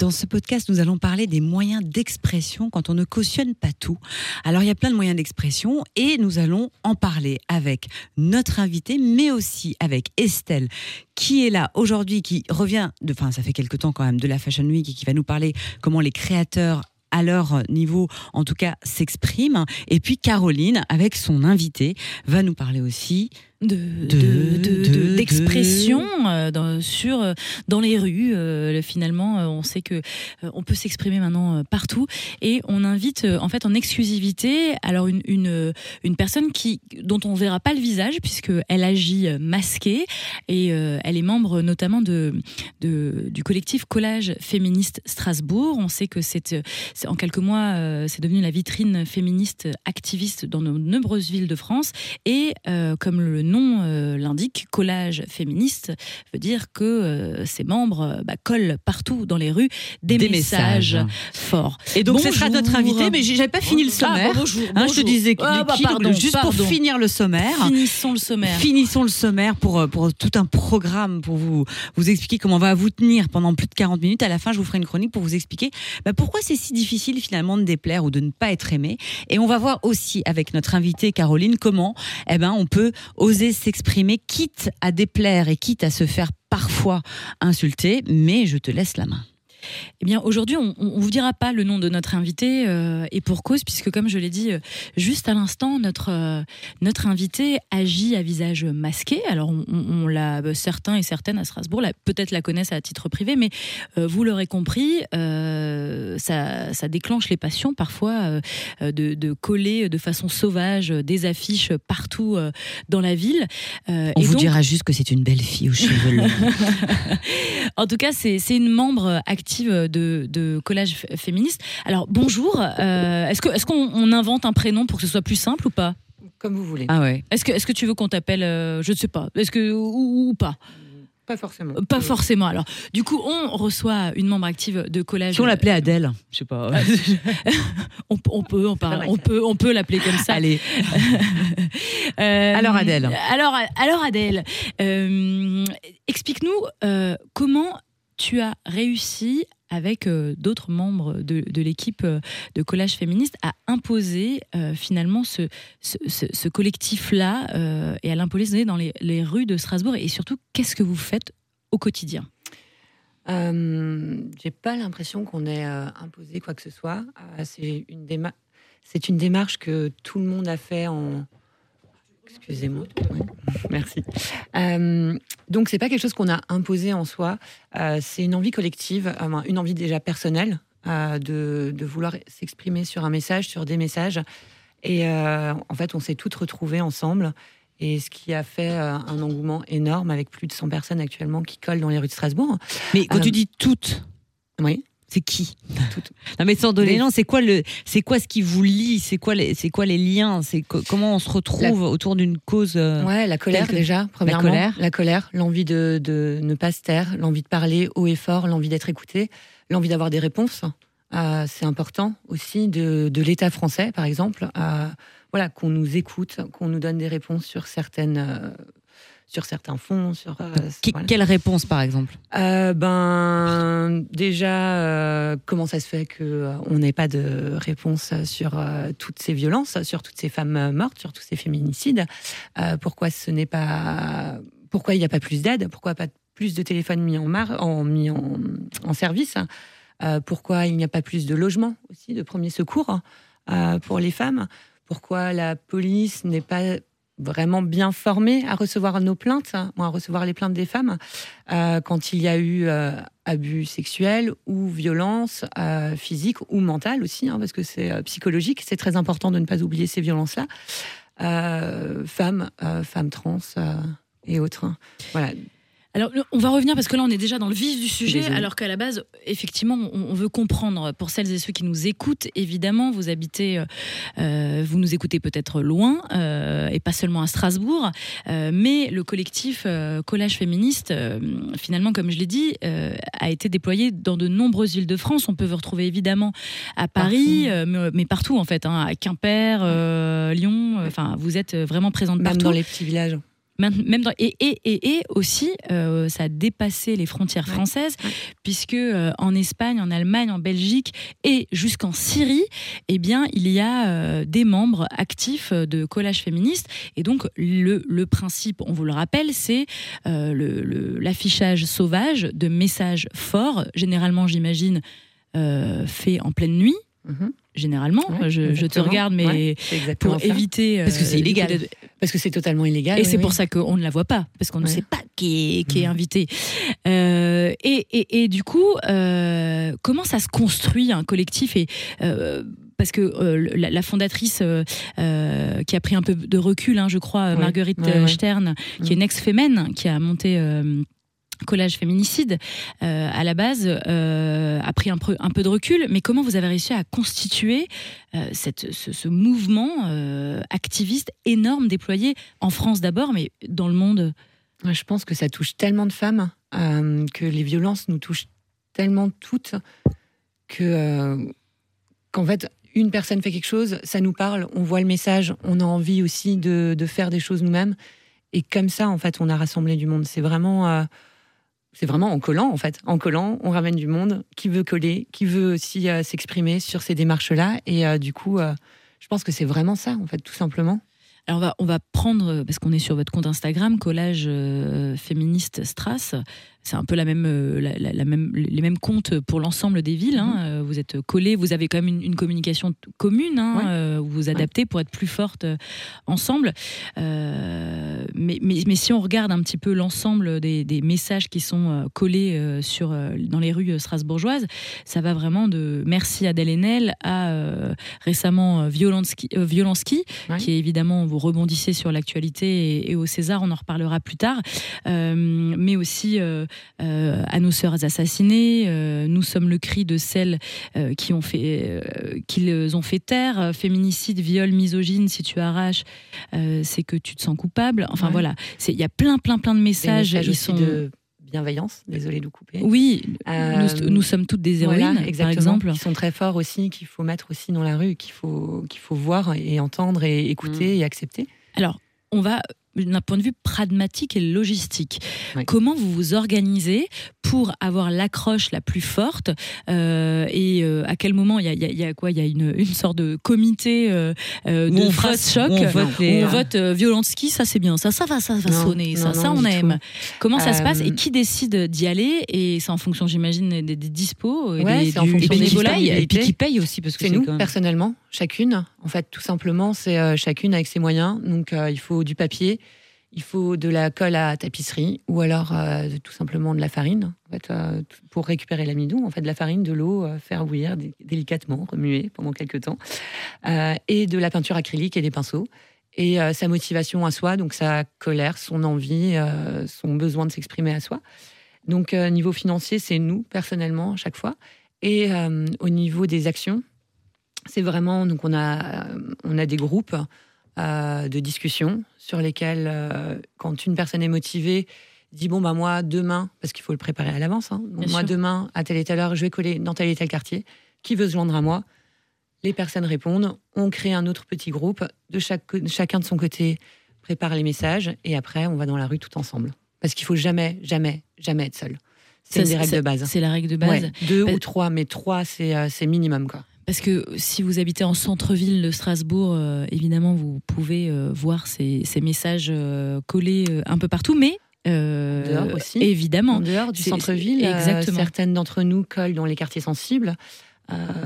Dans ce podcast, nous allons parler des moyens d'expression quand on ne cautionne pas tout. Alors, il y a plein de moyens d'expression et nous allons en parler avec notre invité, mais aussi avec Estelle, qui est là aujourd'hui, qui revient, de, enfin, ça fait quelque temps quand même, de la Fashion Week et qui va nous parler comment les créateurs à leur niveau, en tout cas, s'expriment. Et puis Caroline, avec son invité, va nous parler aussi de, De- de- de- de- d'expression euh, dans, sur, euh, dans les rues. Euh, finalement, euh, on sait que euh, on peut s'exprimer maintenant euh, partout et on invite euh, en fait en exclusivité alors une, une, une personne qui, dont on verra pas le visage puisque elle agit masquée et euh, elle est membre notamment de, de, du collectif Collage Féministe Strasbourg. On sait que c'est c'est- en quelques mois, euh, c'est devenu la vitrine féministe activiste dans de nombreuses villes de France. Et euh, comme le nom euh, l'indique, collage féministe veut dire que euh, ses membres euh, bah, collent partout dans les rues des, Des messages, messages. forts. Et donc, ce sera Bonjour. notre invité, mais j'avais pas fini le Ah, sommaire. bonjour, Hein, je te bonjour. disais que Ah, bah, pardon, juste pardon. pour finir le sommaire. Finissons le sommaire. Finissons le sommaire pour, pour tout un programme pour vous, vous expliquer comment on va vous tenir pendant plus de 40 minutes. À la fin, je vous ferai une chronique pour vous expliquer bah, pourquoi c'est si difficile finalement de déplaire ou de ne pas être aimé. Et on va voir aussi avec notre invitée Caroline comment eh ben, on peut oser s'exprimer quitte à déplaire et quitte à se faire parfois insulter. Mais je te laisse la main. Eh bien, aujourd'hui, on ne vous dira pas le nom de notre invité euh, et pour cause, puisque comme je l'ai dit euh, juste à l'instant, notre euh, notre invité agit à visage masqué. Alors, on, l'a certains et certaines à Strasbourg, peut-être la connaissent à titre privé, mais vous l'aurez compris, ça, ça déclenche les passions parfois de, de coller de façon sauvage des affiches partout dans la ville. On et vous donc- dira juste que c'est une belle fille aux cheveux longs. en tout cas, c'est c'est une membre active de, de Collage Féministe. Alors, bonjour. euh, Est-ce qu'on est qu'on invente un prénom pour que ce soit plus simple ou pas? Comme vous voulez. ah ouais. Est-ce que, est que tu veux qu'on t'appelle, euh, je ne sais pas, est-ce que ou, ou pas? Pas forcément. Euh, Pas forcément. Alors, du coup, on reçoit une membre active de Collage. Si on l'appelait Adèle, je sais pas. on, peut- on peut, on, parle- on peut, on peut l'appeler comme ça. Allez. Euh, Alors, Adèle. Alors, alors Adèle, euh, explique-nous euh, comment tu as réussi avec euh, d'autres membres de, l'équipe euh, de collage féministe à imposer euh, finalement ce, collectif-là et à l'imposer dans les, rues de Strasbourg et surtout qu'est-ce que vous faites au quotidien? J'ai pas l'impression qu'on ait imposé quoi que ce soit. C'est une une démarche que tout le monde a fait en. Excusez-moi. Merci. Euh, donc c'est pas quelque chose qu'on a imposé en soi. Euh, c'est une envie collective, euh, une envie déjà personnelle euh, de, de vouloir s'exprimer sur un message, sur des messages. Et euh, en fait, on s'est toutes retrouvées ensemble. Et ce qui a fait un engouement énorme avec plus de 100 personnes actuellement qui collent dans les rues de Strasbourg. Mais quand tu dis toutes, Oui. C'est qui Toutes. Non mais sans donner nom, c'est quoi le, c'est quoi ce qui vous lie? C'est quoi les, c'est quoi les liens? C'est co- comment on se retrouve autour d'une cause euh, Ouais, la colère que- déjà, premièrement. colère. La colère, l'envie de, de ne pas se taire, l'envie de parler haut et fort, l'envie d'être écouté, l'envie d'avoir des réponses. Euh, c'est important aussi de, de l'État français, par exemple. euh, voilà, qu'on nous écoute, qu'on nous donne des réponses sur certaines, euh, sur certains fonds, sur. euh, voilà. Quelle réponse par exemple? Euh, ben déjà, euh, comment ça se fait que euh, on n'ait pas de réponse sur euh, toutes ces violences, sur toutes ces femmes euh, mortes, sur tous ces féminicides? Euh, Pourquoi ce n'est pas, pourquoi il n'y a pas plus d'aide? Pourquoi pas plus de téléphones mis en, mar- en, mis en, en service? Euh, Pourquoi il n'y a pas plus de logements aussi, de premiers secours euh, pour les femmes? Pourquoi la police n'est pas vraiment bien formée à recevoir nos plaintes, hein, à recevoir les plaintes des femmes euh, quand il y a eu euh, abus sexuels ou violence euh, physique ou mentale aussi, hein, parce que c'est euh, psychologique. C'est très important de ne pas oublier ces violences-là. Femmes, femmes trans et autres. hein. Voilà. Alors, on va revenir parce que là, on est déjà dans le vif du sujet, alors qu'à la base, effectivement, on, veut comprendre pour celles et ceux qui nous écoutent. Évidemment, vous habitez, euh, euh, vous nous écoutez peut-être loin, euh, et pas seulement à Strasbourg, euh, mais le collectif Collage Féministe, finalement, comme je l'ai dit, a été déployé dans de nombreuses villes de France. On peut vous retrouver évidemment à Paris, mais, mais partout en fait, hein, à Quimper, Lyon. Enfin, vous êtes vraiment présente Même partout. dans les petits villages. Même dans- et, et, et, et aussi, euh, ça a dépassé les frontières Ouais, françaises, ouais. puisque euh, en Espagne, en Allemagne, en Belgique et jusqu'en Syrie, eh bien, il y a euh, des membres actifs de collage féministe. Et donc, le, le principe, on vous le rappelle, c'est le- le- l'affichage sauvage de messages forts, généralement, j'imagine, euh, fait en pleine nuit. Mhm. Généralement, Ouais, je, je te regarde, mais Ouais, pour ça. éviter. Parce que c'est euh, illégal. de- Parce que c'est totalement illégal. et oui, c'est oui. pour ça qu'on ne la voit pas, parce qu'on ne sait pas qui est, qui est Mhm. invité. Euh, et, et- et du coup, euh, comment ça se construit un collectif et euh, parce que euh, la, la fondatrice euh, euh, qui a pris un peu de recul, hein, je crois. Marguerite euh. Stern, qui est Mhm. une ex-fémène, qui a monté euh, collage féminicide euh, à la base euh, a pris un peu, de recul, mais comment vous avez réussi à constituer euh, cette, ce, ce mouvement activiste énorme déployé en France d'abord, mais dans le monde? Je pense que ça touche tellement de femmes, que les violences nous touchent tellement toutes, que qu'en fait, une personne fait quelque chose, ça nous parle, on voit le message, on a envie aussi de, de faire des choses nous-mêmes. Et comme ça, en fait, on a rassemblé du monde. C'est vraiment, c'est vraiment en collant, en fait. En collant, on ramène du monde qui veut coller, qui veut aussi euh, s'exprimer sur ces démarches-là? Et euh, du coup, euh, je pense que c'est vraiment ça, en fait, tout simplement. Alors on va, on va prendre, parce qu'on est sur votre compte Instagram, collage féministe Strass. C'est un peu la même, euh, la, la- la même, les mêmes comptes pour l'ensemble des villes. hein. Euh, Vous êtes collés, vous avez quand même une, une communication commune. Hein, Ouais. euh, vous vous adaptez pour être plus fortes euh, ensemble. Euh, mais, mais, mais si on regarde un petit peu l'ensemble des, des messages qui sont collés sur, dans les rues strasbourgeoises, ça va vraiment de merci Adèle Haenel à euh, récemment Ouais. qui est évidemment, vous rebondissez sur l'actualité et, et au César, on en reparlera plus tard, mais aussi euh, à nos sœurs assassinées, euh, nous sommes le cri de celles euh, qui ont fait, euh, qu'ils ont fait taire, euh, féminicide, viol, misogyne, si tu arraches, euh, c'est que tu te sens coupable. Enfin Ouais. voilà, il y a plein, plein, plein de messages. ils sont... de bienveillance. Désolée de vous couper. Oui, Euh, nous, nous sommes toutes des héroïnes, Voilà, par exemple. Qui sont très forts aussi, qu'il faut mettre aussi dans la rue, qu'il faut, qu'il faut voir et entendre et écouter Mm. et accepter. Alors, on va d'un point de vue pragmatique et logistique. Oui. Comment vous vous organisez pour avoir l'accroche la plus forte euh, et euh, à quel moment il y a, il y a- il y a quoi? Il y a une, une sorte de comité euh, de phrase vote- choc. où on vote les- vote euh, ça c'est bien, ça, ça va, ça va Non, sonner, ça, non, ça on aime. tout. Comment ça se passe? Et qui décide d'y aller? Et c'est en fonction, j'imagine, des, des dispos, et Ouais, des, c'est en fonction des disponibilités. et puis qui paye aussi parce que C'est c'est nous, quand même- personnellement, chacune. En fait, tout simplement, c'est euh, chacune avec ses moyens. Donc, euh, il faut du papier, il faut de la colle à tapisserie, ou alors euh, tout simplement de la farine, euh, pour récupérer l'amidon. En fait, de la farine, de l'eau, euh, faire bouillir dé- délicatement, remuer pendant quelques temps, et de la peinture acrylique et des pinceaux. Et sa motivation à soi, donc sa colère, son envie, son besoin de s'exprimer à soi. Donc, niveau financier, c'est nous, personnellement, à chaque fois. Et au niveau des actions, c'est vraiment donc on a on a des groupes de discussion sur lesquels euh, quand une personne est motivée dit bon bah moi demain parce qu'il faut le préparer à l'avance hein, moi sûr. demain à telle et telle heure je vais coller dans tel et tel quartier. Qui veut se joindre à moi? Les personnes répondent. On crée un autre petit groupe. De chaque chacun de son côté prépare les messages et après on va dans la rue tout ensemble. Parce qu'il faut jamais jamais jamais être seul. C'est des règles de base. C'est la règle de base. Ouais, deux Bah- ou trois mais trois c'est euh, c'est minimum quoi Parce que si vous habitez en centre-ville de Strasbourg, euh, évidemment, vous pouvez euh, voir ces, ces messages euh, collés un peu partout, mais euh, Dehors aussi. évidemment. en dehors du centre-ville. exactement. certaines d'entre nous collent dans les quartiers sensibles.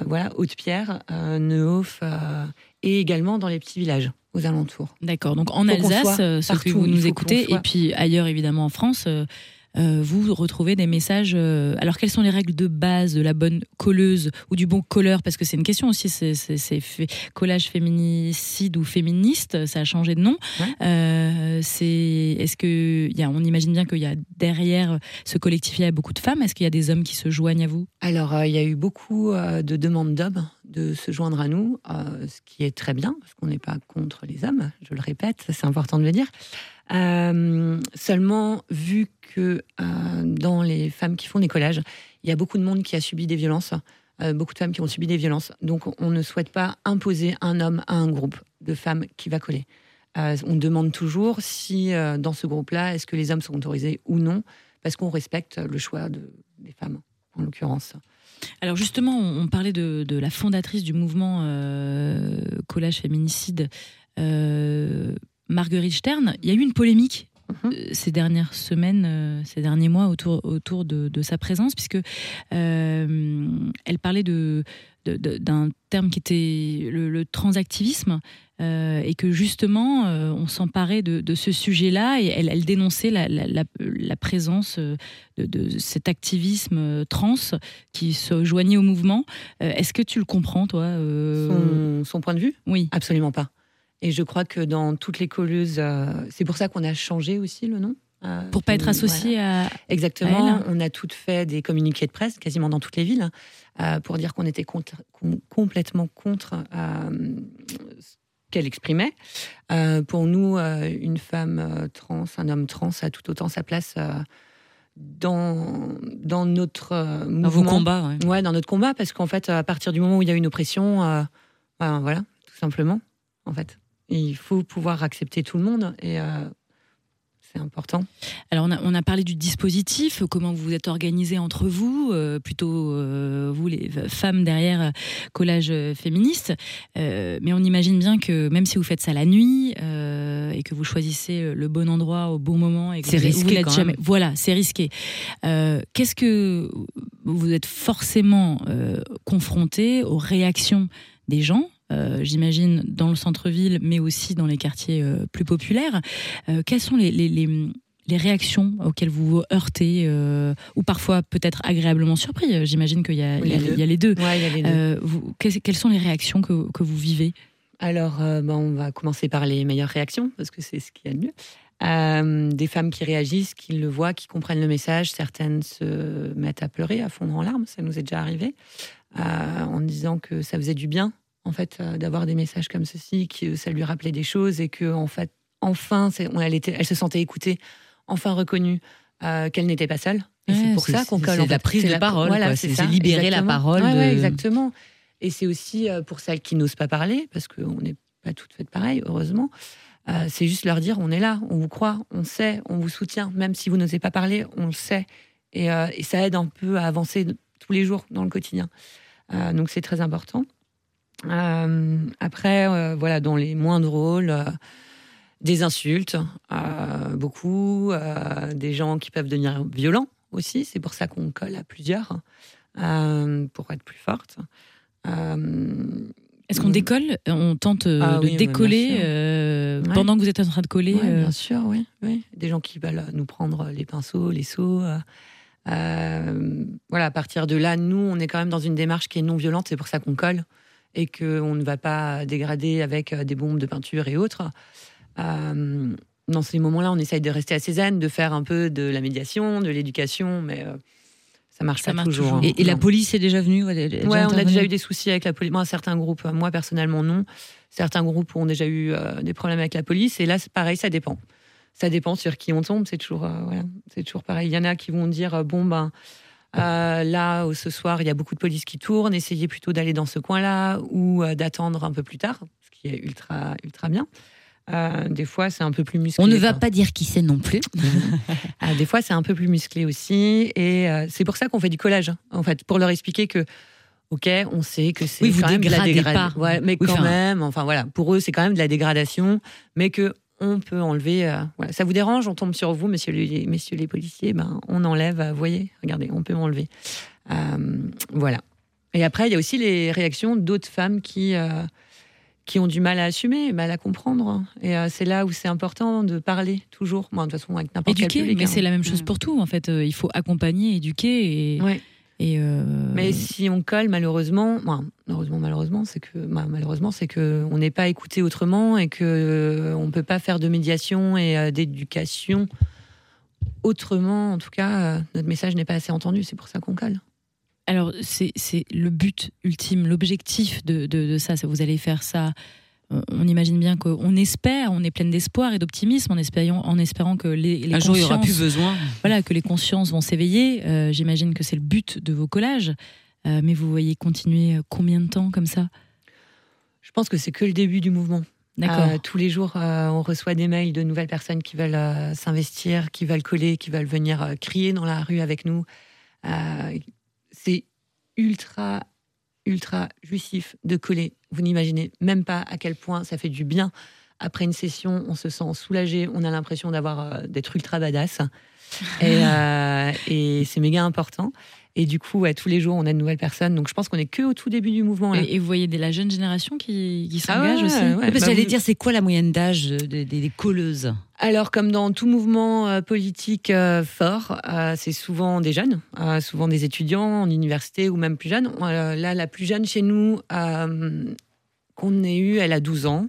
Voilà, Haute-Pierre, euh, Neuhof euh, et également dans les petits villages aux alentours. D'accord. Donc en Alsace, ce que vous nous écoutez, et puis ailleurs évidemment en France, euh, vous retrouvez des messages. euh, alors quelles sont les règles de base de la bonne colleuse ou du bon colleur? Parce que c'est une question aussi. C'est collage féminicide ou féministe, ça a changé de nom. Ouais. Euh, c'est est-ce que y a, on imagine bien qu'il y a derrière ce collectif il y a beaucoup de femmes. Est-ce qu'il y a des hommes qui se joignent à vous? Alors, il y a eu beaucoup de demandes d'hommes de se joindre à nous, ce qui est très bien, parce qu'on n'est pas contre les hommes, je le répète, c'est important de le dire. Euh, seulement, vu que euh, dans les femmes qui font des collages, il y a beaucoup de monde qui a subi des violences, euh, beaucoup de femmes qui ont subi des violences. Donc, on ne souhaite pas imposer un homme à un groupe de femmes qui va coller. On demande toujours si, dans ce groupe-là, est-ce que les hommes sont autorisés ou non, parce qu'on respecte le choix de- des femmes, en l'occurrence. Alors justement, on, parlait de, la fondatrice du mouvement collage féminicide, Marguerite Stern. Il y a eu une polémique Mhm. euh, ces dernières semaines, euh, ces derniers mois autour, autour de, de sa présence, puisque euh, elle parlait de d'un terme qui était le, le transactivisme euh, et que justement euh, on s'emparait de, de ce sujet-là et elle, elle dénonçait la, la- la- la présence de, de cet activisme trans qui se joignait au mouvement. Est-ce que tu le comprends, toi Son, son point de vue? Oui. Absolument pas. Et je crois que dans toutes les colleuses, euh, c'est pour ça qu'on a changé aussi le nom. euh, Pour pas être voilà. associé à. Exactement. à. On a toutes fait des communiqués de presse, quasiment dans toutes les villes, euh, pour dire qu'on était contre- complètement contre ce qu'elle exprimait. Euh, pour nous, euh, une femme trans, un homme trans a tout autant sa place euh, dans, dans notre mouvement. Dans vos combats, ouais. Ouais, dans notre combat, parce qu'en fait, à partir du moment où il y a une oppression, ben, voilà, tout simplement, en fait. Il faut pouvoir accepter tout le monde et euh, c'est important. Alors, on a, on a parlé du dispositif, comment vous vous êtes organisés entre vous, euh, plutôt euh, vous, les femmes derrière collage féministe. Euh, mais on imagine bien que même si vous faites ça la nuit euh, et que vous choisissez le bon endroit au bon moment et que C'est vous, vous risqué l'êtes quand jamais. même. Voilà, c'est risqué. Euh, Qu'est-ce que vous êtes forcément euh, confronté aux réactions des gens euh, j'imagine, dans le centre-ville, mais aussi dans les quartiers euh, plus populaires. Euh, quelles sont les, les, les- les réactions auxquelles vous vous heurtez, ou parfois peut-être agréablement surpris? J'imagine qu'il y, a- y, Les deux. il y a les deux. Ouais, il y a les deux. Vous- quelles, quelles sont les réactions que, que vous vivez? Alors, ben, on va commencer par les meilleures réactions, parce que c'est ce qu'il y a de mieux. Euh, des femmes qui réagissent, qui le voient, qui comprennent le message. Certaines se mettent à pleurer, à fondre en larmes. Ça nous est déjà arrivé. euh, en disant que ça faisait du bien, en fait, euh, d'avoir des messages comme ceci, que ça lui rappelait des choses et que, en fait, enfin, elle, était, elle se sentait écoutée, enfin reconnue, euh, qu'elle n'était pas seule. Et Ouais, c'est pour ça qu'on colle. c'est la prise de la- parole, Voilà, c'est libérer la exactement. parole Ouais, exactement. Et c'est aussi euh, pour celles qui n'osent pas parler, parce qu'on n'est pas toutes faites pareil, heureusement. Euh, c'est juste leur dire on est là, on vous croit, on sait, on vous soutient, même si vous n'osez pas parler, on le sait. Et, euh, et ça aide un peu à avancer tous les jours dans le quotidien. Donc c'est très important. Euh, après, euh, voilà, dans les moindres rôles, euh, des insultes, beaucoup, des gens qui peuvent devenir violents aussi. C'est pour ça qu'on colle à plusieurs pour être plus forte. Est-ce qu'on Mm. décolle? On tente Ah de oui, décoller euh, Ouais. pendant que vous êtes en train de coller Ouais, euh, bien sûr, oui, oui. Des gens qui veulent nous prendre les pinceaux, les seaux. euh, voilà, à partir de là, nous, on est quand même dans une démarche qui est non violente. C'est pour ça qu'on colle et qu'on ne va pas dégrader avec euh, des bombes de peinture et autres. Euh, dans ces moments-là, on essaye de rester assez zen, de faire un peu de la médiation, de l'éducation, mais euh, ça marche Ça pas marche toujours. toujours. hein. Et, et la police est déjà venue ouais, est Ouais, on a déjà eu des soucis avec la police. Moi, certains groupes, moi personnellement non. Certains groupes ont déjà eu euh, des problèmes avec la police. Et là, c'est pareil, ça dépend. Ça dépend sur qui on tombe. C'est toujours, euh, voilà, c'est toujours pareil. Il y en a qui vont dire euh, bon ben euh, là, ce soir, il y a beaucoup de police qui tournent. Essayez plutôt d'aller dans ce coin-là ou euh, d'attendre un peu plus tard, ce qui est ultra, ultra bien. Euh, des fois, c'est un peu plus musclé. On ne va pas dire qui c'est non plus. Des fois, c'est un peu plus musclé aussi. Et euh, c'est pour ça qu'on fait du collage, hein, en fait, pour leur expliquer que, OK, on sait que c'est Oui, vous quand même de la dégradation. Ouais, mais Oui, quand enfin- même, enfin voilà, pour eux, c'est quand même de la dégradation, mais que on peut enlever. euh, voilà. Ça vous dérange On tombe sur vous, messieurs les, messieurs les policiers, ben, on enlève, euh, voyez, regardez, on peut enlever. Euh, voilà. Et après, il y a aussi les réactions d'autres femmes qui, qui ont du mal à assumer, mal à comprendre. Et euh, c'est là où c'est important de parler toujours. Moi, de toute façon, avec n'importe quel Éduquer, mais hein. c'est la même chose pour tout en fait. Il faut accompagner, éduquer et. Ouais. Et euh, Mais si on colle, malheureusement, enfin, heureusement, malheureusement, c'est que bah, malheureusement, c'est que on n'est pas écouté autrement et que euh, on peut pas faire de médiation et euh, d'éducation autrement. En tout cas, euh, notre message n'est pas assez entendu. C'est pour ça qu'on colle. Alors, c'est c'est le but ultime, l'objectif de, de, de ça. c'est Vous allez faire ça. On imagine bien qu'on espère, on est plein d'espoir et d'optimisme en espérant, en espérant que les, les Un jour, il n'y aura consciences- plus besoin. voilà, que les consciences vont s'éveiller. Euh, J'imagine que c'est le but de vos collages. Euh, mais vous voyez continuer euh, combien de temps comme ça? Je pense que c'est que le début du mouvement. D'accord. Euh, tous les jours, euh, on reçoit des mails de nouvelles personnes qui veulent euh, s'investir, qui veulent coller, qui veulent venir euh, crier dans la rue avec nous. Euh, c'est ultra, ultra jouissif de coller. Vous n'imaginez même pas à quel point ça fait du bien. Après une session, on se sent soulagé, on a l'impression d'avoir euh, d'être ultra badass. Et, euh, et c'est méga important. Et du coup, ouais, tous les jours, on a de nouvelles personnes. Donc je pense qu'on est que au tout début du mouvement. là. Et, et vous voyez de la jeune génération qui, qui Ah s'engage ouais, aussi ouais. Parce que bah, j'allais vous- dire, c'est quoi la moyenne d'âge des, des- des colleuses? Alors, comme dans tout mouvement euh, politique euh, fort, euh, c'est souvent des jeunes, euh, souvent des étudiants en université ou même plus jeunes. Euh, là, la plus jeune chez nous euh, qu'on ait eue, elle a 12 ans.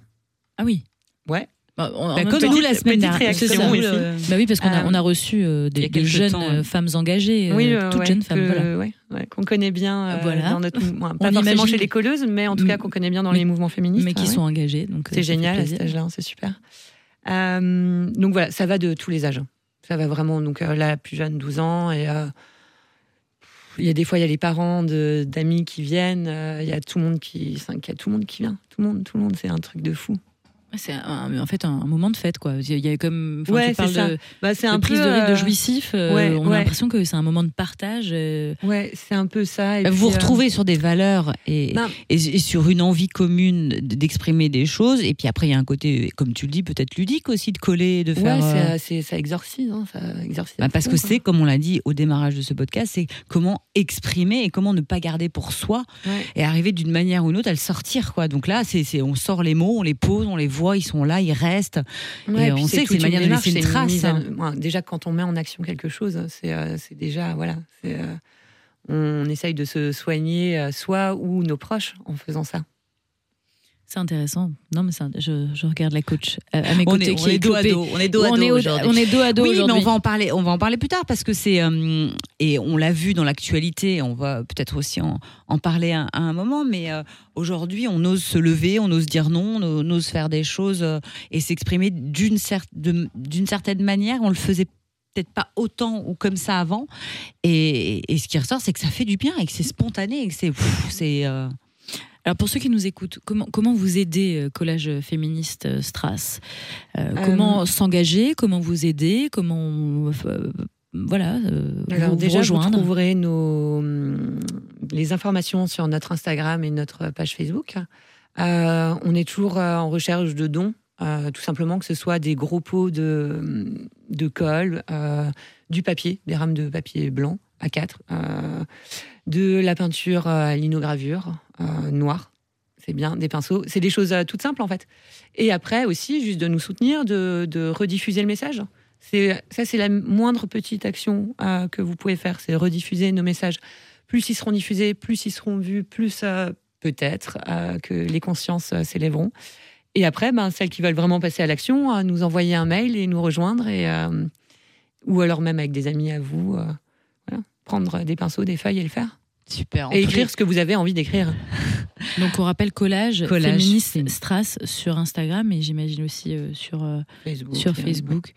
Ah oui. Ouais. Bah, on- Bah, Comme temps- nous la semaine dernière. le- Bah oui, parce qu'on a, Euh, on a reçu euh, des, jeunes temps, euh, femmes engagées, euh, oui, euh, toutes ouais, jeunes femmes. Voilà. ouais, ouais, qu'on connaît bien euh, Voilà. dans notre mouvement. Pas forcément imagine- chez les colleuses, mais en tout cas Mm. qu'on connaît bien dans Mais- les mouvements féministes. Mais qui sont engagées. euh, C'est génial à cet âge-là, hein, c'est super. Euh, donc voilà, ça va de tous les âges. Ça va vraiment. Donc euh, là, la plus jeune, 12 ans. Et euh, il y a des fois, il y a les parents d'amis qui viennent. euh, Il y a tout le monde qui, il y a tout le monde qui vient. Tout le monde, tout le monde, c'est un truc de fou. Ouais, C'est un- en fait un, un moment de fête, quoi. Il y a comme. Ouais, tu parles c'est ça. de, Bah, c'est de un prise peu, de rythme de euh, jouissif. euh, ouais, on a ouais. l'impression que c'est un moment de partage. euh, Ouais, c'est un peu ça. Et Bah, vous euh, retrouvez sur des valeurs et, Ben- et, et sur une envie commune d'exprimer des choses. Et puis après, il y a un côté, comme tu le dis, peut-être ludique aussi de coller, de Ouais, faire. euh, c'est- c'est- ça exorcise. hein, ça exorcise bah, parce que c'est, comme on l'a dit au démarrage de ce podcast, c'est comment exprimer et comment ne pas garder pour soi Ouais. et arriver d'une manière ou une autre à le sortir. Quoi. Donc là, c'est, c'est- on sort les mots, on les pose, on les voit, ils sont là, ils restent. Ouais, Et puis on sait que c'est une manière de laisser une c'est trace, à- hein. déjà, quand on met en action quelque chose, c'est euh, déjà voilà, euh, on essaye de se soigner euh, soi ou nos proches en faisant ça. C'est intéressant. Non, mais ça, je, je regarde la coach euh, à mes On côtés est, qui on est dos à dos. On est dos à on, dos est aujourd'hui. on est dos à dos Oui, mais on va en parler. On va en parler plus tard parce que c'est euh, et on l'a vu dans l'actualité. On va peut-être aussi en, en parler à, à un moment. Mais euh, aujourd'hui, on ose se lever, on ose dire non, on ose faire des choses euh, et s'exprimer d'une cer- certaine manière. On le faisait peut-être pas autant ou comme ça avant. Et, et ce qui ressort, c'est que ça fait du bien et que c'est spontané et que c'est c'est Alors pour ceux qui nous écoutent, comment, comment vous aider euh, Collage féministe euh, Strass? Euh, Comment s'engager? Comment vous aider? Comment euh, voilà Alors vous, déjà, vous trouverez nos hum, les informations sur notre Instagram et notre page Facebook. On est toujours en recherche de dons, tout simplement que ce soit des gros pots de, hum, de colle, du papier, des rames de papier blanc à 4, de la peinture à linogravure euh, noire. C'est bien, des pinceaux. C'est des choses euh, toutes simples en fait. Et après aussi, juste de nous soutenir, de, rediffuser le message. C'est ça, c'est la moindre petite action euh, que vous pouvez faire, c'est rediffuser nos messages. Plus ils seront diffusés, plus ils seront vus, plus euh, peut-être euh, que les consciences euh, s'élèveront. Et après, ben, celles qui veulent vraiment passer à l'action, euh, nous envoyer un mail et nous rejoindre, et, euh, ou alors même avec des amis à vous, euh, prendre des pinceaux, des feuilles et le faire. super. Et écrire ce que vous avez envie d'écrire. Donc on rappelle Collage, Collage, féministe Strass sur Instagram et j'imagine aussi euh, sur, euh, Facebook. sur euh, Facebook.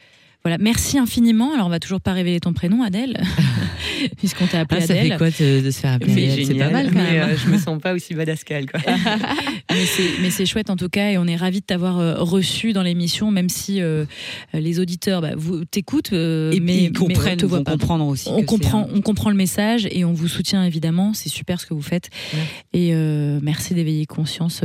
Voilà, merci infiniment. Alors on va toujours pas révéler ton prénom, Adèle, puisqu'on t'a appelé Ah, ça Adèle. fait quoi de, de se faire appeler C'est Adèle C'est pas mal quand mais, même. euh, je me sens pas aussi badass qu'elle. Mais c'est- mais chouette en tout cas et on est ravis de t'avoir euh, reçu dans l'émission, même si euh, les auditeurs bah, vous t'écoutent, euh, et mais ils mais comprennent, on te pas. comprendre aussi. On comprend, un- on comprend le message et on vous soutient évidemment. C'est super ce que vous faites. Ouais. Et euh, merci d'éveiller conscience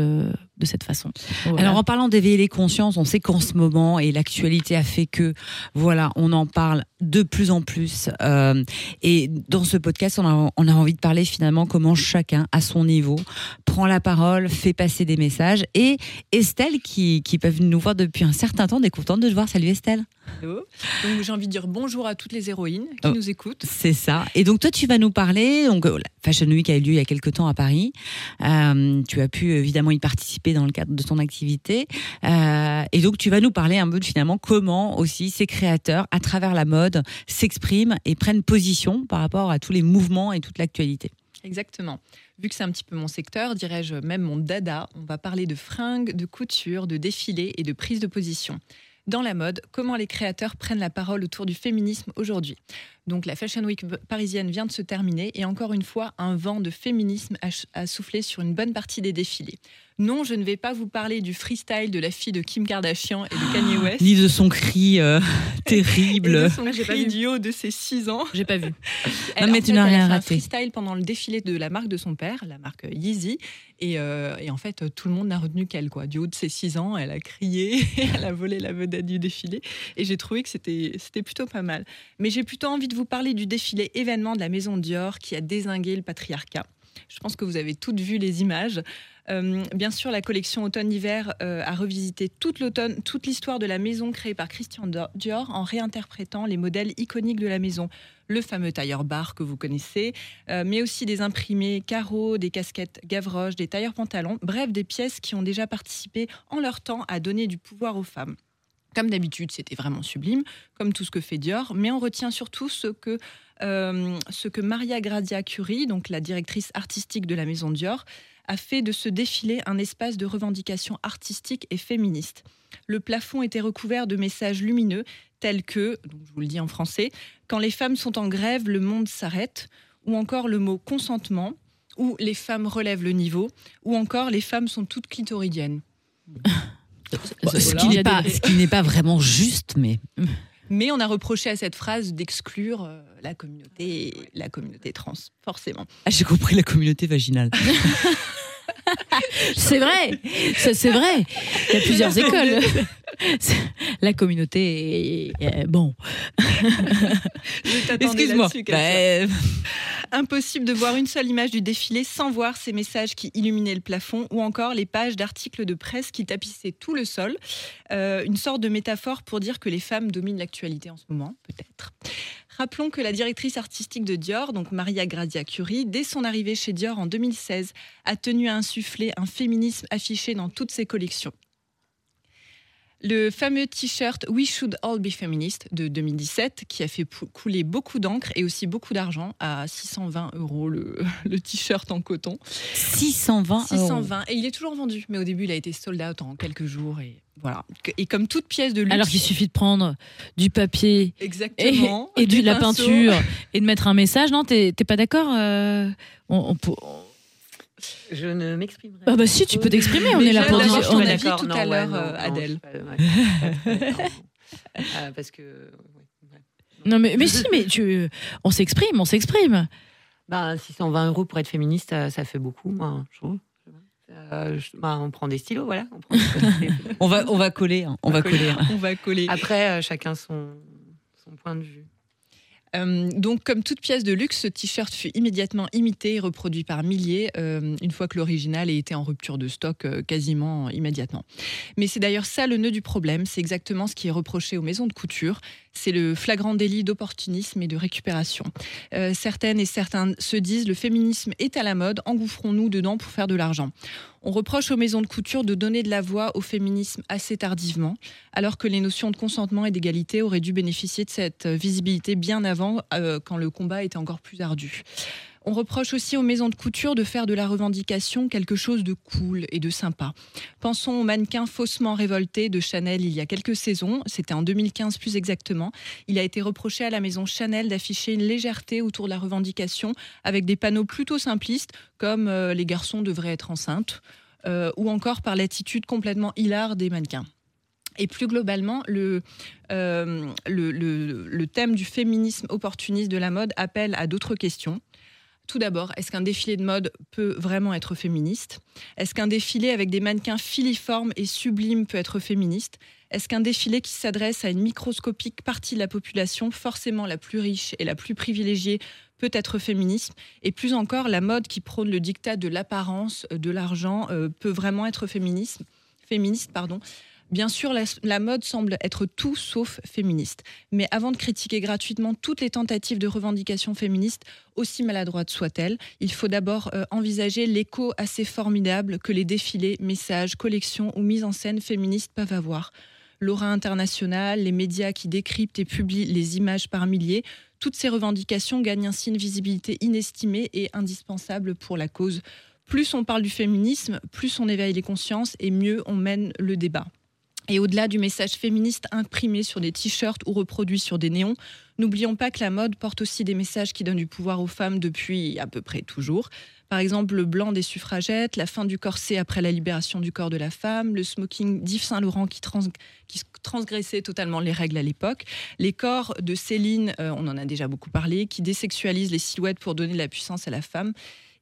de cette façon. Voilà. Alors en parlant d'éveiller les consciences, on sait qu'en ce moment et l'actualité a fait que voilà, on en parle de plus en plus. Euh, et dans ce podcast, on a, on a envie de parler finalement comment chacun à son niveau prend la parole, fait passer des messages. Et Estelle, qui, qui peuvent nous voir depuis un certain temps, on est contente de te voir. Salut Estelle. Hello. Donc j'ai envie de dire bonjour à toutes les héroïnes qui Oh. nous écoutent. C'est ça. Et donc toi, tu vas nous parler. Donc euh, Fashion Week a eu lieu il y a quelques temps à Paris. Euh, tu as pu évidemment y participer dans le cadre de ton activité. Euh, et donc tu vas nous parler un peu de finalement comment aussi ces créateurs, à travers la mode, s'expriment et prennent position par rapport à tous les mouvements et toute l'actualité. Exactement. Vu que c'est un petit peu mon secteur, dirais-je même mon dada, on va parler de fringues, de couture, de défilés et de prise de position. Dans la mode, comment les créateurs prennent la parole autour du féminisme aujourd'hui? Donc la Fashion Week parisienne vient de se terminer et encore une fois, un vent de féminisme a, soufflé sur une bonne partie des défilés. Non, je ne vais pas vous parler du freestyle de la fille de Kim Kardashian et de Kanye West. Ni de son cri euh, et de terrible. son pas cri vu. du haut de ses 6 ans. J'ai pas vu. Elle, mais en tu n'as rien fait un raté. freestyle pendant le défilé de la marque de son père, la marque Yeezy. Et, euh, et en fait, tout le monde n'a retenu qu'elle. Quoi. Du haut de ses 6 ans, elle a crié, elle a volé la vedette du défilé. Et j'ai trouvé que c'était c'était plutôt pas mal. Mais j'ai plutôt envie de vous parler du défilé événement de la maison Dior qui a désingué le patriarcat. Je pense que vous avez toutes vu les images. Euh, bien sûr, la collection automne-hiver euh, a revisité toute l'automne, toute l'histoire de la maison créée par Christian Dior en réinterprétant les modèles iconiques de la maison. Le fameux tailleur bar que vous connaissez, euh, mais aussi des imprimés carreaux, des casquettes Gavroche, des tailleurs pantalons, bref, des pièces qui ont déjà participé en leur temps à donner du pouvoir aux femmes. Comme d'habitude, c'était vraiment sublime, comme tout ce que fait Dior, mais on retient surtout ce que, euh, ce que Maria Grazia Curie, donc la directrice artistique de la maison Dior, a fait de ce défilé un espace de revendication artistique et féministe. Le plafond était recouvert de messages lumineux tels que, donc je vous le dis en français, quand les femmes sont en grève, le monde s'arrête, ou encore le mot consentement, ou les femmes relèvent le niveau, ou encore les femmes sont toutes clitoridiennes. Bon, ce Voilà. qui n'est pas, des- ce qui n'est pas vraiment juste, mais Mais on a reproché à cette phrase d'exclure euh, la communauté, la communauté trans, forcément. ah, j'ai compris la communauté vaginale. C'est vrai, Ça, c'est vrai. Il y a plusieurs écoles. La communauté est, bon. Excuse-moi. Bah, Impossible de voir une seule image du défilé sans voir ces messages qui illuminaient le plafond ou encore les pages d'articles de presse qui tapissaient tout le sol. Euh, une sorte de métaphore pour dire que les femmes dominent l'actualité en ce moment, peut-être. Rappelons que la directrice artistique de Dior, donc Maria Grazia Curie, dès son arrivée chez Dior en 2016, a tenu à insuffler un féminisme affiché dans toutes ses collections. Le fameux t-shirt We Should All Be Feminist de 2017, qui a fait couler beaucoup d'encre et aussi beaucoup d'argent, à 620 euros le, le t-shirt en coton. 620 euros. 620, et il est toujours vendu, mais au début il a été sold out en quelques jours. Et voilà. Et comme toute pièce de luxe. Alors qu'il suffit de prendre du papier et, Exactement. et de des la pinceaux. peinture et de mettre un message. Non, t'es pas d'accord euh, on, on peut- on- Je ne m'exprimerai Ah bah si, tu peux t'exprimer. On est là pour dire. ton est- avis tout à l'heure, euh, Adèle. parce que. Non mais, mais si, mais tu, on s'exprime, on s'exprime. Bah, 620 euros pour être féministe, ça, ça fait beaucoup, moi, je trouve. Euh, je- bah, on prend des stylos, voilà. on prend des- On va, on va coller. hein, On va coller. hein. On va coller. Après, euh, chacun son, son point de vue. Euh, donc, comme toute pièce de luxe, ce t-shirt fut immédiatement imité et reproduit par milliers, euh, une fois que l'original ait été en rupture de stock euh, quasiment immédiatement. Mais c'est d'ailleurs ça le nœud du problème, c'est exactement ce qui est reproché aux maisons de couture, c'est le flagrant délit d'opportunisme et de récupération. Euh, certaines et certains se disent le féminisme est à la mode, engouffrons-nous dedans pour faire de l'argent. On reproche aux maisons de couture de donner de la voix au féminisme assez tardivement, alors que les notions de consentement et d'égalité auraient dû bénéficier de cette visibilité bien avant, euh, quand le combat était encore plus ardu. On reproche aussi aux maisons de couture de faire de la revendication quelque chose de cool et de sympa. Pensons au mannequin faussement révolté de Chanel il y a quelques saisons, c'était en 2015 plus exactement. Il a été reproché à la maison Chanel d'afficher une légèreté autour de la revendication avec des panneaux plutôt simplistes comme euh, les garçons devraient être enceintes euh, ou encore par l'attitude complètement hilare des mannequins. Et plus globalement, le, euh, le thème du féminisme opportuniste de la mode appelle à d'autres questions. Tout d'abord, est-ce qu'un défilé de mode peut vraiment être féministe? Est-ce qu'un défilé avec des mannequins filiformes et sublimes peut être féministe? Est-ce qu'un défilé qui s'adresse à une microscopique partie de la population, forcément la plus riche et la plus privilégiée, peut être féministe Et plus encore, la mode qui prône le dictat de l'apparence, de l'argent, euh, peut vraiment être féministe féministe, pardon. Bien sûr, la, mode semble être tout sauf féministe. Mais avant de critiquer gratuitement toutes les tentatives de revendication féministe, aussi maladroites soient-elles, il faut d'abord euh, envisager l'écho assez formidable que les défilés, messages, collections ou mises en scène féministes peuvent avoir. L'aura internationale, les médias qui décryptent et publient les images par milliers, toutes ces revendications gagnent ainsi une visibilité inestimée et indispensable pour la cause. Plus on parle du féminisme, plus on éveille les consciences et mieux on mène le débat. Et au-delà du message féministe imprimé sur des t-shirts ou reproduit sur des néons, n'oublions pas que la mode porte aussi des messages qui donnent du pouvoir aux femmes depuis à peu près toujours. Par exemple, le blanc des suffragettes, la fin du corset après la libération du corps de la femme, le smoking d'Yves Saint-Laurent qui, trans- qui transgressait totalement les règles à l'époque, les corps de Céline, euh, on en a déjà beaucoup parlé, qui désexualisent les silhouettes pour donner de la puissance à la femme.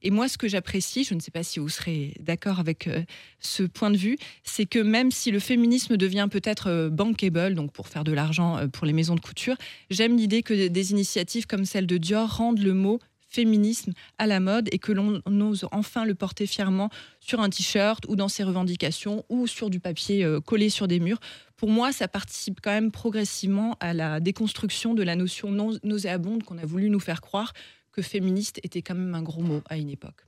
Et moi, ce que j'apprécie, je ne sais pas si vous serez d'accord avec euh, ce point de vue, c'est que même si le féminisme devient peut-être euh, bankable, donc pour faire de l'argent euh, pour les maisons de couture, j'aime l'idée que des initiatives comme celle de Dior rendent le mot féminisme à la mode et que l'on ose enfin le porter fièrement sur un t-shirt ou dans ses revendications ou sur du papier collé sur des murs. Pour moi, ça participe quand même progressivement à la déconstruction de la notion non nauséabonde qu'on a voulu nous faire croire que féministe était quand même un gros mot à une époque.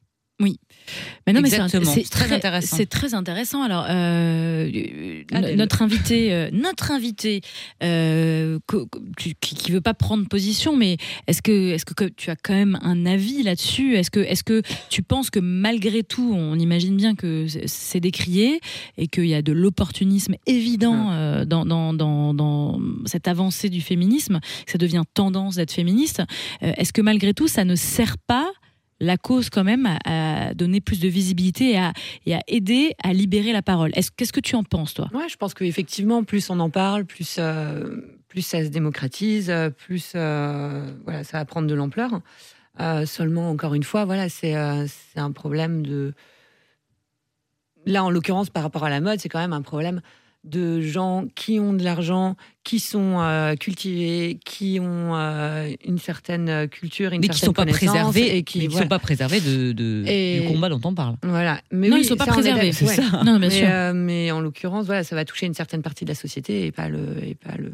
Mais non, mais c'est Exactement. c'est C'est très intéressant. C'est très intéressant. Alors, euh, Adèle. notre invité, euh, notre invité, euh, qui, qui veut pas prendre position, mais est-ce que, est-ce que tu as quand même un avis là-dessus? Est-ce que, est-ce que tu penses que malgré tout, on imagine bien que c'est- décrié et qu'il y a de l'opportunisme évident euh, dans, dans, dans, dans cette avancée du féminisme, que ça devient tendance d'être féministe. Est-ce que malgré tout, ça ne sert pas la cause quand même à, donner plus de visibilité et à, et à aider à libérer la parole. Est-ce, qu'est-ce que tu en penses, toi? Ouais, je pense qu'effectivement, plus on en parle, plus, euh, ça se démocratise, plus euh, ça va prendre de l'ampleur. Euh, seulement, encore une fois, voilà, c'est un problème de. Là, en l'occurrence, par rapport à la mode, c'est quand même un problème de gens qui ont de l'argent, qui sont euh, cultivés, qui ont euh, une certaine culture, une mais qui certaine sont pas préservés et qui qui voilà. sont pas préservés de, de- Et- du combat dont on parle. Voilà. Mais Non, oui, ils sont pas préservés, c'est Ouais. ça. Non, bien mais, sûr. euh, mais en l'occurrence, voilà, ça va toucher une certaine partie de la société et pas le, et pas le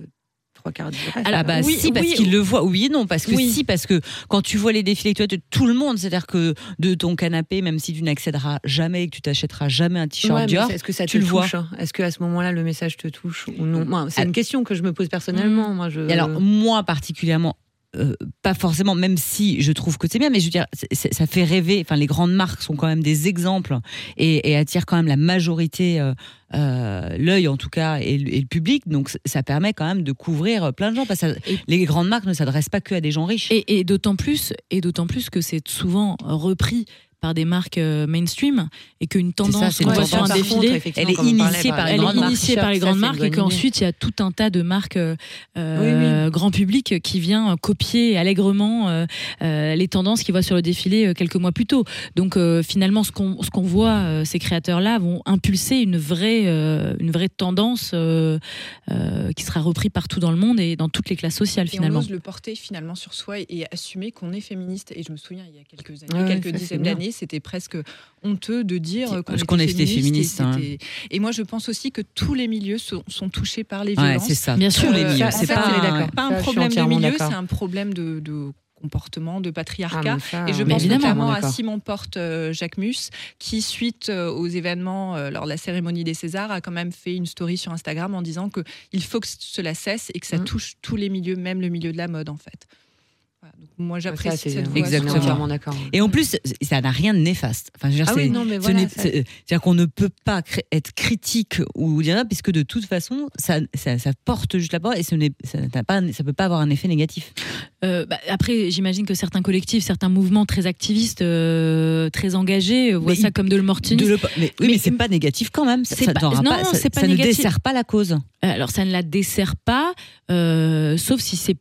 trois quarts du reste. Alors, ah bah oui, si parce oui, qu'ils le voient oui et non parce que Oui. si parce que quand tu vois les défilés tu vois, de tout le monde c'est-à-dire que de ton canapé même si tu n'accéderas jamais et que tu t'achèteras jamais un t-shirt Ouais, Dior Est-ce que ça tu te le vois. touche hein? Est-ce que à ce moment-là, le message te touche ou non? C'est Ah. une question que je me pose personnellement. Moi, je... Alors moi particulièrement euh, pas forcément, même si je trouve que c'est bien, mais je veux dire, ça fait rêver. Enfin, les grandes marques sont quand même des exemples et, et attirent quand même la majorité, euh, euh, l'œil en tout cas, et, le- et le public. Donc, ça permet quand même de couvrir plein de gens parce que ça- les grandes marques ne s'adressent pas que à des gens riches. Et, et d'autant plus, et d'autant plus que c'est souvent repris par des marques euh, mainstream et qu'une tendance qu'on une voit sur un défilé, elle est initiée par les elle grandes est marques. initiée par les Ça, grandes c'est marques une et qu'ensuite il y a tout un tas de marques euh, euh, grand public qui vient copier allègrement les tendances qu'ils voient sur le défilé quelques mois plus tôt. Donc euh, finalement, ce qu'on ce qu'on voit, euh, ces créateurs-là vont impulser une vraie euh, une vraie tendance euh, euh, qui sera reprise partout dans le monde et dans toutes les classes sociales Et on finalement. ose le porter finalement sur soi et, et assumer qu'on est féministe. Et je me souviens, il y a quelques années, Ouais, quelques dizaines bien. C'était presque honteux de dire qu'on était était féministe. féministe, hein. et, moi, je pense aussi que tous les milieux sont, sont touchés par les Ouais, violences. c'est ça. Bien sûr. les Euh, milieux. en C'est pas, on est un- pas un problème de milieu, c'est un problème de, de comportement, de patriarcat. Ah, ça, Et je pense notamment à. Simon Porte euh, Jacques Mus, qui, suite euh, aux événements euh, lors de la cérémonie des Césars, a quand même fait une story sur Instagram en disant qu'il faut que cela cesse et que ça Mm. touche tous les milieux, même le milieu de la mode, en fait. Voilà. Donc, moi, Ça, j'apprécie cette est Exactement. d'accord. Et en plus, ça n'a rien de néfaste. Enfin, je veux dire, Ah c'est- oui, non, mais voilà. ça- C'est-à-dire qu'on ne peut pas être critique ou dire ça, puisque de toute façon, ça, ça, ça porte juste la parole et ce n'est, ça pas, ça peut pas avoir un effet négatif. Euh, bah, après, j'imagine que certains collectifs, certains mouvements très activistes, euh, très engagés, euh, voient Mais ça il- comme de le- mais, oui, Mais- mais, c'est pas négatif quand même. Ça, C'est ça pas- non, ça- c'est pas ça ne dessert pas la cause. Alors, ça ne la dessert pas, euh, sauf si c'est pas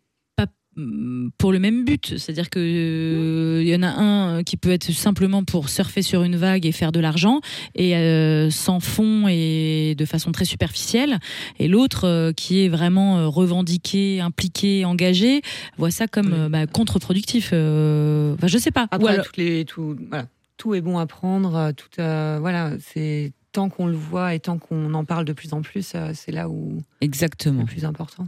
pour le même but. C'est-à-dire que euh, y en a un qui peut être simplement pour surfer sur une vague et faire de l'argent et euh, sans fond et de façon très superficielle, et l'autre euh, qui est vraiment euh, revendiqué, impliqué, engagé, voit ça comme euh, bah, contre-productif. euh, Enfin, je sais pas. Après, toutes les, tout, voilà, tout est bon à prendre. euh, Tout, euh, voilà, c'est tant qu'on le voit et tant qu'on en parle de plus en plus, euh, c'est là où c'est Exactement. le plus important.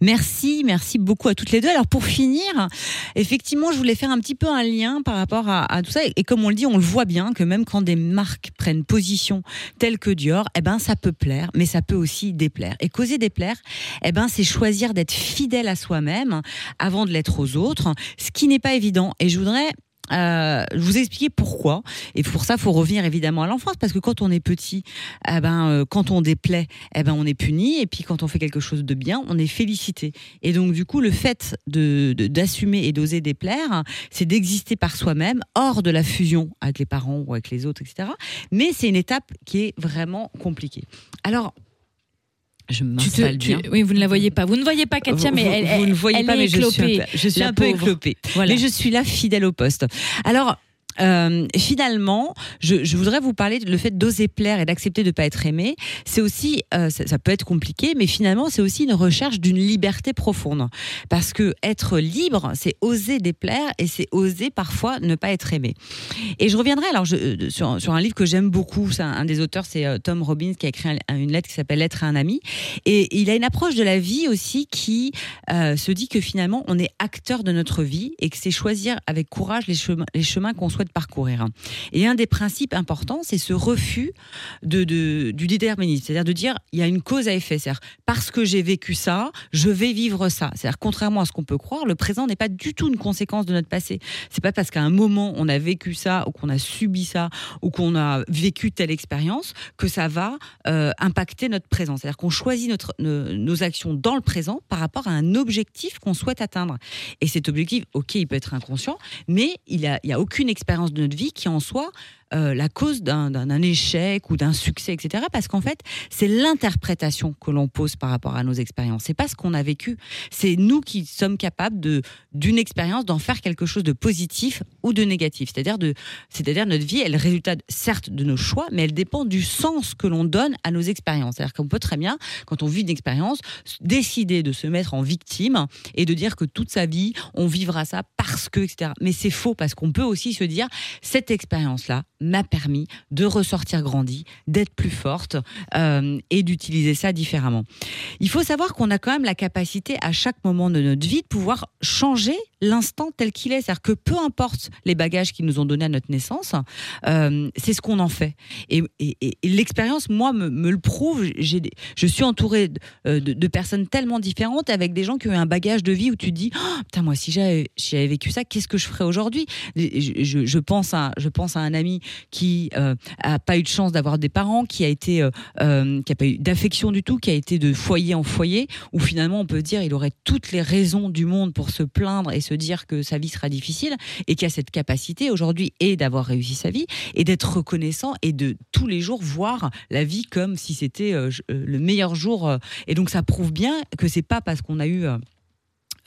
Merci, merci beaucoup à toutes les deux. Alors pour finir, effectivement, je voulais faire un petit peu un lien par rapport à, tout ça. Et, comme on le dit, on le voit bien que même quand des marques prennent position telle que Dior, eh ben ça peut plaire, mais ça peut aussi déplaire. Et causer déplaire, eh ben c'est choisir d'être fidèle à soi-même avant de l'être aux autres, ce qui n'est pas évident. Et je voudrais euh, vous expliquer pourquoi. Et pour ça, faut revenir évidemment à l'enfance, parce que quand on est petit, eh ben, euh, quand on déplaît, eh ben, on est puni, et puis quand on fait quelque chose de bien, on est félicité. Et donc, du coup, le fait de- d'assumer et d'oser déplaire, c'est d'exister par soi-même, hors de la fusion avec les parents ou avec les autres, etc. Mais c'est une étape qui est vraiment compliquée. Alors, je Tu m'installe tu- bien. oui, vous ne la voyez pas. Vous ne voyez pas Katia, Vous- mais vous- elle, vous elle- ne voyez elle pas, est mais je suis, un peu, je suis un peu éclopée. Voilà. Mais je suis là fidèle au poste. Alors. Euh, finalement, je, voudrais vous parler le fait d'oser plaire et d'accepter de ne pas être aimé. C'est aussi, euh, ça, peut être compliqué, mais finalement, c'est aussi une recherche d'une liberté profonde. Parce que être libre, c'est oser déplaire et c'est oser parfois ne pas être aimé. Et je reviendrai alors euh, sur, un livre que j'aime beaucoup. Un, des auteurs, c'est euh, Tom Robbins qui a écrit un- une lettre qui s'appelle Lettre à un ami. Et il a une approche de la vie aussi qui se dit que finalement, on est acteur de notre vie et que c'est choisir avec courage les chemins qu'on souhaite parcourir. Et un des principes importants, c'est ce refus de, de- du déterminisme. C'est-à-dire de dire, il y a une cause à effet. C'est-à-dire, parce que j'ai vécu ça, je vais vivre ça. C'est-à-dire, contrairement à ce qu'on peut croire, le présent n'est pas du tout une conséquence de notre passé. C'est pas parce qu'à un moment, on a vécu ça ou qu'on a subi ça ou qu'on a vécu telle expérience que ça va euh, impacter notre présent. C'est-à-dire qu'on choisit nos, actions dans le présent par rapport à un objectif qu'on souhaite atteindre. Et cet objectif, ok, il peut être inconscient, mais il n'y a, a aucune expérience de notre vie qui en soit euh, la cause d'un échec ou d'un succès, etc. Parce qu'en fait, c'est l'interprétation que l'on pose par rapport à nos expériences. C'est pas ce qu'on a vécu. C'est nous qui sommes capables d'une expérience d'en faire quelque chose de positif ou de négatif. C'est-à-dire de, c'est-à-dire notre vie est le résultat certes de nos choix, mais elle dépend du sens que l'on donne à nos expériences. C'est-à-dire qu'on peut très bien, quand on vit une expérience, décider de se mettre en victime et de dire que toute sa vie on vivra ça parce que, etc. Mais c'est faux parce qu'on peut aussi se dire cette expérience-là m'a permis de ressortir grandi, d'être plus forte euh, et d'utiliser ça différemment. Il faut savoir qu'on a quand même la capacité à chaque moment de notre vie de pouvoir changer l'instant tel qu'il est. C'est-à-dire que peu importe les bagages qu'ils nous ont donnés à notre naissance, euh, c'est ce qu'on en fait. Et, l'expérience, moi, me, le prouve. Je suis entourée de, euh, de- personnes tellement différentes avec des gens qui ont eu un bagage de vie où tu te dis, Oh, putain, moi, si j'avais vécu ça, qu'est-ce que je ferais aujourd'hui? Je pense à, je pense à un ami qui euh, a pas eu de chance d'avoir des parents, qui a été, euh, euh, qui a pas eu d'affection du tout, qui a été de foyer en foyer, où finalement on peut dire il aurait toutes les raisons du monde pour se plaindre et se dire que sa vie sera difficile, et qui a cette capacité aujourd'hui et d'avoir réussi sa vie et d'être reconnaissant et de tous les jours voir la vie comme si c'était euh, euh, le meilleur jour. euh. Et donc ça prouve bien que c'est pas parce qu'on a eu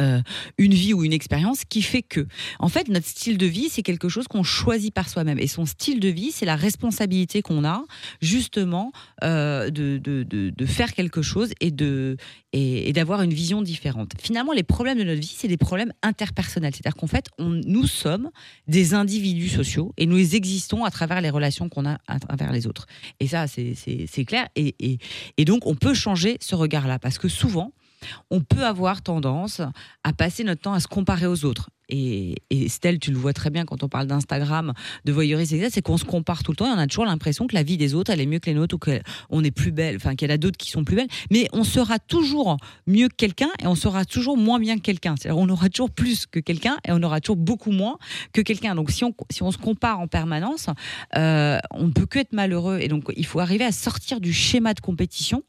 euh, une vie ou une expérience qui fait que. En fait, notre style de vie, c'est quelque chose qu'on choisit par soi-même. Et son style de vie, c'est la responsabilité qu'on a, justement, euh, de, de, de, faire quelque chose et de et, d'avoir une vision différente. Finalement, les problèmes de notre vie, c'est des problèmes interpersonnels. C'est-à-dire qu'en fait, nous sommes des individus sociaux et nous existons à travers les relations qu'on a à travers les autres. Et ça, c'est clair. Et, et donc, on peut changer ce regard-là parce que souvent, on peut avoir tendance à passer notre temps à se comparer aux autres. Et, et tu le vois très bien quand on parle d'Instagram, de voyeurisme, c'est qu'on se compare tout le temps et on a toujours l'impression que la vie des autres, elle est mieux que les nôtres ou qu'on est plus belle, enfin qu'il y en a d'autres qui sont plus belles. Mais on sera toujours mieux que quelqu'un et on sera toujours moins bien que quelqu'un. C'est-à-dire on aura toujours plus que quelqu'un et on aura toujours beaucoup moins que quelqu'un. Donc si on, si on se compare en permanence, euh, on ne peut que être malheureux. Et donc il faut arriver à sortir du schéma de compétition.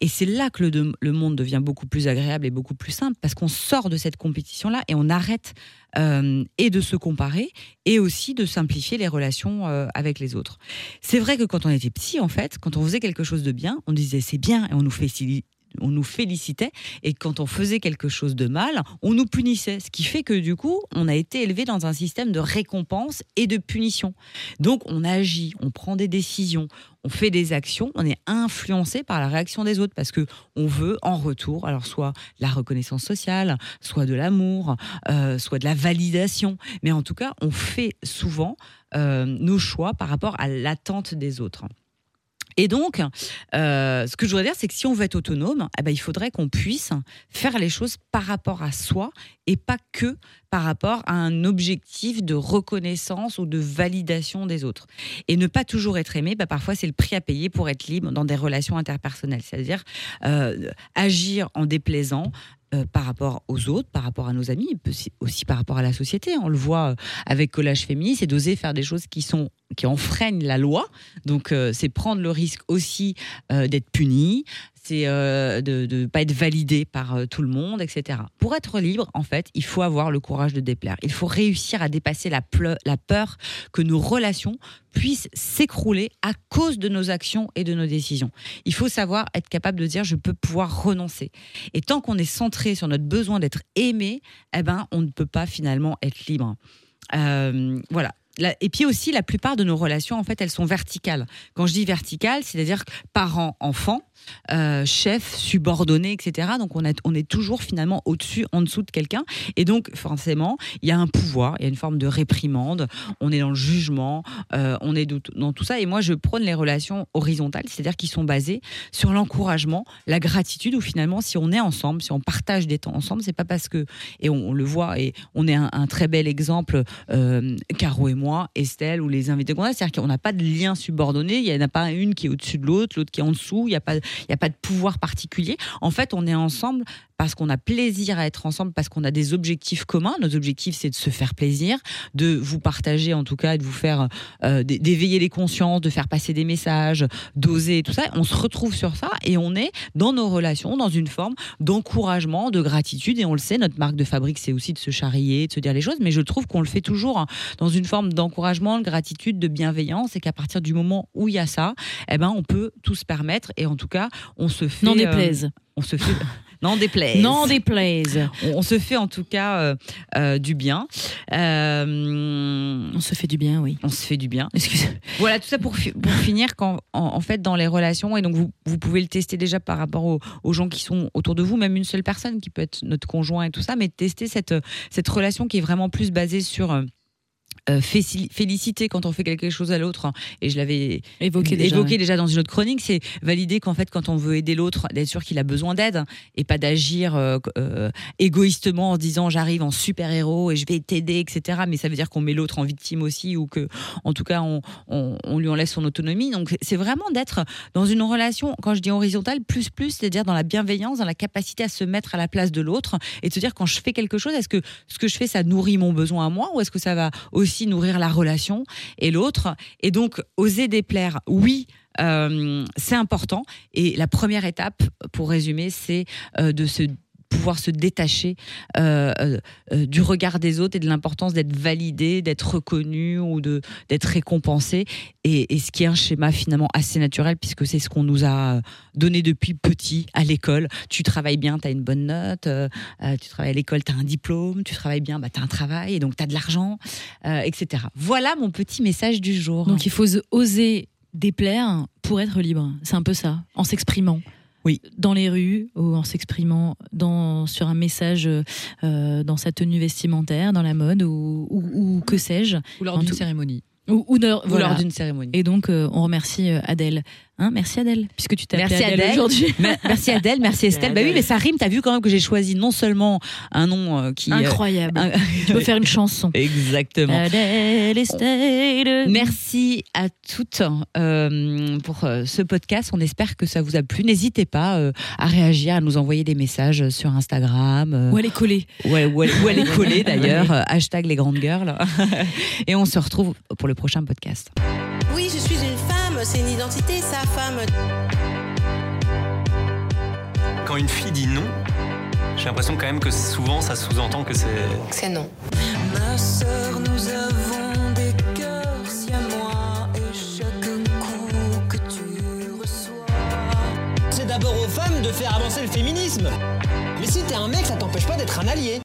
Et c'est là que le, le monde devient beaucoup plus agréable et beaucoup plus simple parce qu'on sort de cette compétition-là et on arrête euh, et de se comparer et aussi de simplifier les relations euh, avec les autres. C'est vrai que quand on était petit, en fait, quand on faisait quelque chose de bien, on disait c'est bien et on nous on nous félicitait et quand on faisait quelque chose de mal, on nous punissait. Ce qui fait que du coup, on a été élevé dans un système de récompense et de punition. Donc on agit, on prend des décisions, on fait des actions, on est influencé par la réaction des autres parce que on veut en retour, alors soit la reconnaissance sociale, soit de l'amour, euh, soit de la validation, mais en tout cas, on fait souvent euh, nos choix par rapport à l'attente des autres. Et donc, euh, ce que je voudrais dire, c'est que si on veut être autonome, eh ben, il faudrait qu'on puisse faire les choses par rapport à soi et pas que par rapport à un objectif de reconnaissance ou de validation des autres. Et ne pas toujours être aimé, bah, parfois c'est le prix à payer pour être libre dans des relations interpersonnelles. C'est-à-dire euh, agir en déplaisant, euh, par rapport aux autres, par rapport à nos amis, aussi par rapport à la société. On le voit euh, avec Collage Féministe, c'est d'oser faire des choses qui sont qui enfreignent la loi. Donc euh, c'est prendre le risque aussi d'être puni, c'est de ne pas être validé par tout le monde, etc. Pour être libre, en fait, il faut avoir le courage de déplaire. Il faut réussir à dépasser la, la peur que nos relations puissent s'écrouler à cause de nos actions et de nos décisions. Il faut savoir être capable de dire je peux pouvoir renoncer. Et tant qu'on est centré sur notre besoin d'être aimé, eh ben, on ne peut pas finalement être libre. Euh, voilà. Et puis aussi, la plupart de nos relations, en fait, elles sont verticales. Quand je dis verticales, c'est-à-dire parents-enfants, euh, chef, subordonné, etc. Donc on, on est toujours finalement au-dessus, en dessous de quelqu'un. Et donc forcément, il y a un pouvoir, il y a une forme de réprimande, on est dans le jugement, euh, on est dans tout ça. Et moi, je prône les relations horizontales, c'est-à-dire qui sont basées sur l'encouragement, la gratitude, où finalement, si on est ensemble, si on partage des temps ensemble, c'est pas parce que, et on, le voit, et on est un, très bel exemple, euh, Caro et moi, Estelle, ou les invités qu'on a, c'est-à-dire qu'on n'a pas de lien subordonné, il n'y en a pas une qui est au-dessus de l'autre, l'autre qui est en dessous, il n'y a pas il a pas de pouvoir particulier. En fait, on est ensemble parce qu'on a plaisir à être ensemble, parce qu'on a des objectifs communs. Nos objectifs, c'est de se faire plaisir, de vous partager en tout cas, de vous faire, euh, d'éveiller les consciences, de faire passer des messages, d'oser tout ça. On se retrouve sur ça et on est dans nos relations, dans une forme d'encouragement, de gratitude. Et on le sait, notre marque de fabrique, c'est aussi de se charrier, de se dire les choses. Mais je trouve qu'on le fait toujours hein, dans une forme d'encouragement, de gratitude, de bienveillance. Et qu'à partir du moment où il y a ça, eh ben, on peut tout se permettre. Et en tout cas, on se fait. N'en déplaise. Euh, on se fait. N'en déplaise. N'en déplaise. On, on, se fait en tout cas euh, euh, du bien. Euh, on se fait du bien, oui. On se fait du bien. Voilà, tout ça pour, pour finir, quand, en, fait, dans les relations, et donc vous, vous pouvez le tester déjà par rapport aux, aux, gens qui sont autour de vous, même une seule personne qui peut être notre conjoint et tout ça, mais tester cette, cette relation qui est vraiment plus basée sur euh, féliciter quand on fait quelque chose à l'autre, et je l'avais évoqué, déjà, évoqué déjà, dans une autre chronique, c'est valider qu'en fait, quand on veut aider l'autre, d'être sûr qu'il a besoin d'aide et pas d'agir euh, euh, égoïstement en disant j'arrive en super héros et je vais t'aider, etc. Mais ça veut dire qu'on met l'autre en victime aussi ou que, en tout cas, on, on, on lui en laisse son autonomie. Donc, c'est vraiment d'être dans une relation, quand je dis horizontale, plus plus, c'est-à-dire dans la bienveillance, dans la capacité à se mettre à la place de l'autre et de se dire quand je fais quelque chose, est-ce que ce que je fais, ça nourrit mon besoin à moi ou est-ce que ça va aussi nourrir la relation et l'autre. Et donc, oser déplaire, oui. Euh, c'est important et la première étape, pour résumer, c'est euh, de se pouvoir se détacher euh, euh, euh, du regard des autres et de l'importance d'être validé, d'être reconnu ou de d'être récompensé. Et, ce qui est un schéma finalement assez naturel puisque c'est ce qu'on nous a donné depuis petit à l'école. Tu travailles bien, tu as une bonne note. tu travailles à l'école, tu as un diplôme. Tu travailles bien, bah, tu as un travail et donc tu as de l'argent, etc. Voilà mon petit message du jour. Donc il faut oser déplaire pour être libre. C'est un peu ça, en s'exprimant oui. dans les rues ou en s'exprimant dans, sur un message euh, dans sa tenue vestimentaire, dans la mode ou, ou, ou que sais-je. Ou lors d'une cérémonie. Ou, ou, de, ou lors d'une cérémonie. Et donc, euh, on remercie euh, Adèle Hein, merci Adèle, puisque tu t'es Merci Adèle, aujourd'hui. merci Adèle, merci Estelle. Bah oui, mais ça rime. T'as vu quand même que j'ai choisi non seulement un nom euh, qui euh, incroyable. tu peux faire une chanson. Exactement. Adèle, Estelle. Merci à toutes euh, pour ce podcast. On espère que ça vous a plu. N'hésitez pas à réagir, à nous envoyer des messages sur Instagram. ou à les coller. Ouais, ou à, les coller d'ailleurs. hashtag les grandes girls. Et on se retrouve pour le prochain podcast. Oui, je suis Quand une fille dit non, j'ai l'impression quand même que souvent ça sous-entend que c'est. C'est non. Ma sœur, nous avons des cœurs si à moi et chaque coup que tu reçois. C'est d'abord aux femmes de faire avancer le féminisme. Mais si t'es un mec, ça t'empêche pas d'être un allié.